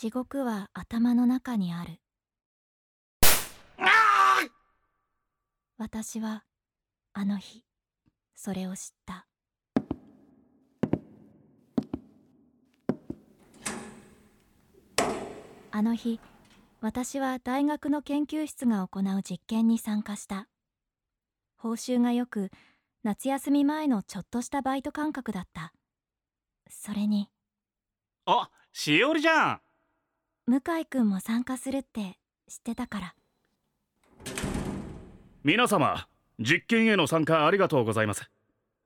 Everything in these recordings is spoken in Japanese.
地獄は頭の中にある。私はあの日それを知った。あの日私は大学の研究室が行う実験に参加した。報酬がよく夏休み前のちょっとしたバイト感覚だった。それにあしおりじゃん。向井君も参加するって知ってたから。皆様実験への参加ありがとうございます。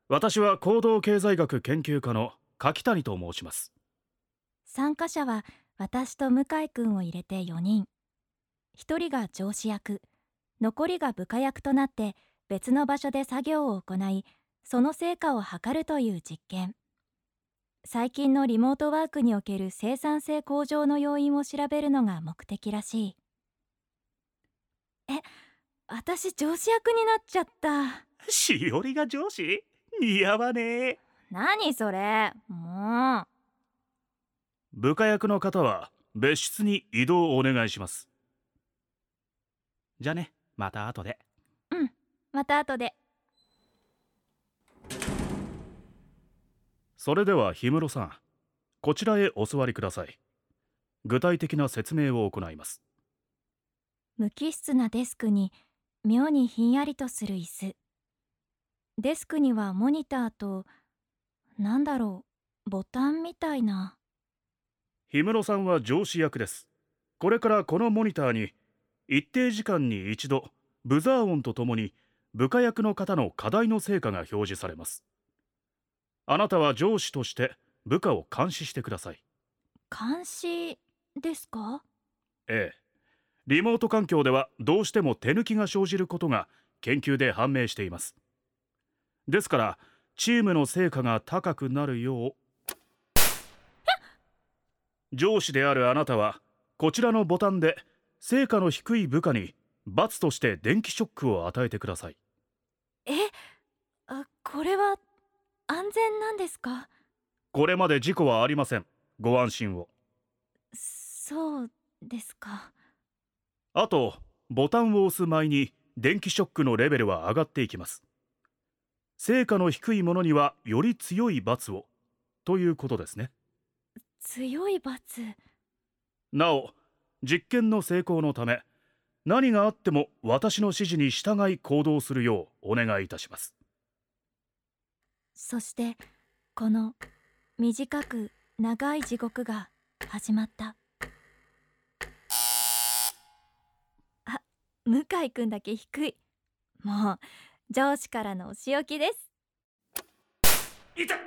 私は行動経済学研究家の柿谷と申します。参加者は私と向井君を入れて4人。1人が上司役。残りが部下役となって別の場所で作業を行いその成果を測るという実験最近のリモートワークにおける生産性向上の要因を調べるのが目的らしい。え私上司役になっちゃった。しおりが上司？似合わねえ。何それ。もう。部下役の方は別室に移動をお願いします。じゃあねまた後で。うんまた後でそれでは氷室さんこちらへお座りください。具体的な説明を行います。無機質なデスクに妙にひんやりとする椅子。デスクにはモニターとなんだろうボタンみたいな。氷室さんは上司役です。これからこのモニターに一定時間に一度ブザー音とともに部下役の方の課題の成果が表示されますあなたは上司として部下を監視してください。監視ですか？ええ。リモート環境ではどうしても手抜きが生じることが研究で判明しています。ですからチームの成果が高くなるよう上司であるあなたはこちらのボタンで成果の低い部下に罰として電気ショックを与えてください。え？あこれは安全なんですか？これまで事故はありません。ご安心を。そうですか。あとボタンを押す前に電気ショックのレベルは上がっていきます。成果の低いものにはより強い罰を。ということですね。強い罰？なお実験の成功のため何があっても私の指示に従い行動するようお願いいたしますそしてこの短く長い地獄が始まった。あ向井くんだけ低い。もう上司からのお仕置きです。いた！あ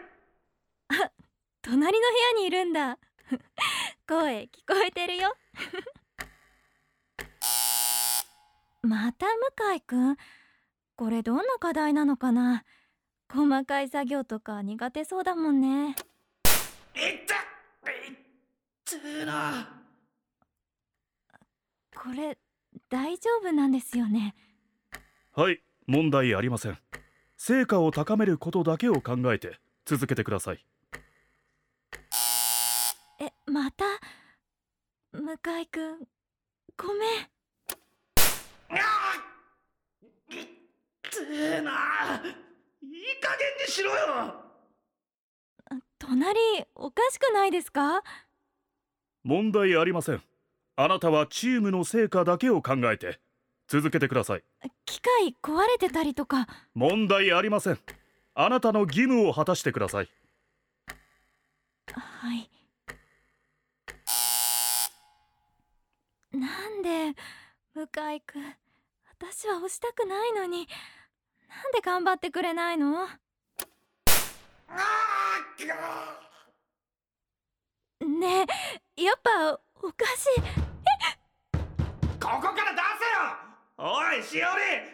隣の部屋にいるんだ。声聞こえてるよ。また向井くんこれどんな課題なのかな？細かい作業とか苦手そうだもんね。いっ！たい！っな！これ大丈夫なんですよね。はい問題ありません。成果を高めることだけを考えて続けてください。えまた？向井くんごめん。あーいっな加減にしろよ！隣おかしくないですか？問題ありません。あなたはチームの成果だけを考えて続けてください。機械壊れてたりとか。問題ありません。あなたの義務を果たしてください。はい。なんで向井くん私は押したくないのになんで頑張ってくれないの？あねえやっぱおかしい。ここから出せよ！おいしおり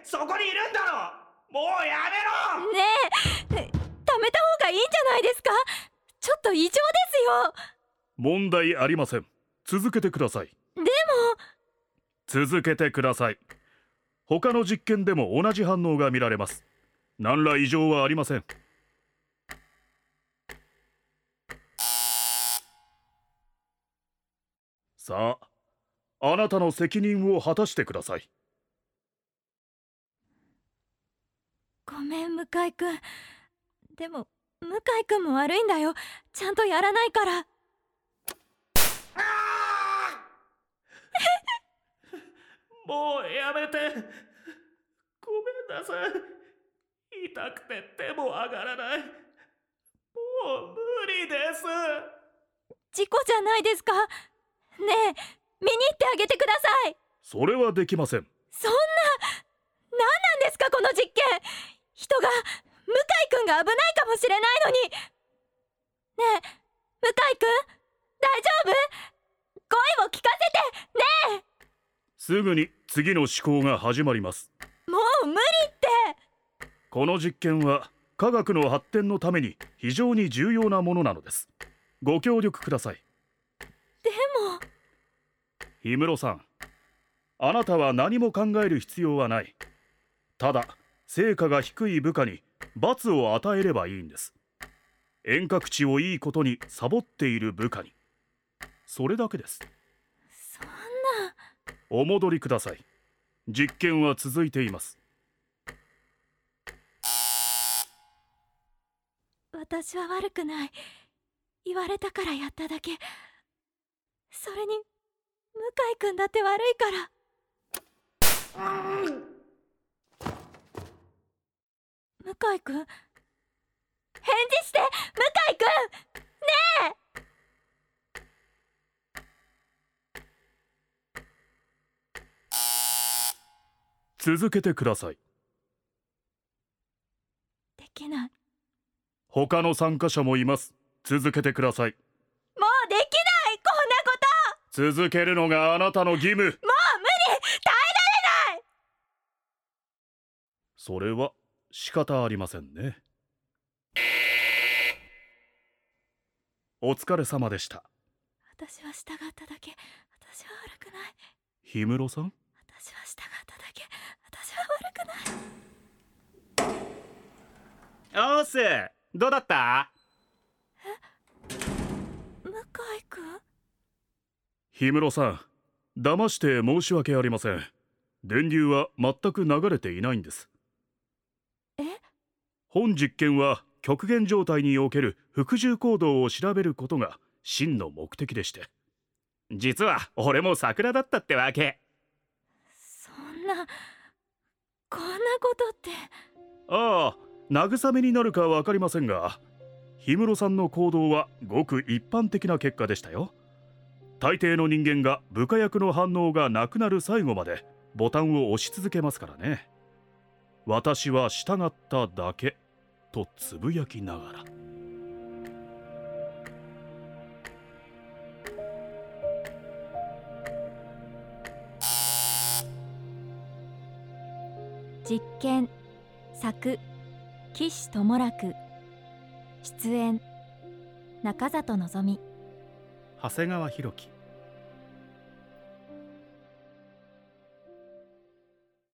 そこにいるんだろ！もうやめろ！ねえ貯めた方がいいんじゃないですか？ちょっと異常ですよ！問題ありません。続けてください。でも。続けてください他の実験でも同じ反応が見られます。何ら異常はありません。さああなたの責任を果たしてください。ごめん向井君。でも向井君も悪いんだよ。ちゃんとやらないから。もうやめて。ごめんなさい。痛くて手も上がらない。もう無理です。事故じゃないですか。ねえ見に行ってあげてください。それはできません。そんな何なんですかこの実験。人が向井君が危ないかもしれないのに。ねえ向井君大丈夫？声を聞かせて。ねえすぐに次の試行が始まります。もう無理って！この実験は科学の発展のために非常に重要なものなのです。ご協力ください。でも。氷室さん。あなたは何も考える必要はない。ただ成果が低い部下に罰を与えればいいんです。遠隔地をいいことにサボっている部下に。それだけですお戻りください。実験は続いています。私は悪くない。言われたからやっただけ。それに向井君だって悪いから。向井君？返事して！向井君ね続けてください。えできない。他の参加者もいます。続けてください。もうできない。こんなこと。続けるのがあなたの義務。もう無理。耐えられない。それは仕方ありませんね。お疲れ様でした。私は従っただけ。私は悪くない。氷室さん？私は従っただけ。私は悪くない。おーすどうだった？向井君氷室さん騙して申し訳ありません。電流は全く流れていないんです。え？本実験は極限状態における服従行動を調べることが真の目的でして。実は俺も桜だったってわけなこんなことって。ああ慰めになるか分かりませんが氷室さんの行動はごく一般的な結果でしたよ。大抵の人間が部下役の反応がなくなる最後までボタンを押し続けますからね。私は従っただけとつぶやきながら。実験作岸智楽出演中里のぞみ。長谷川博樹。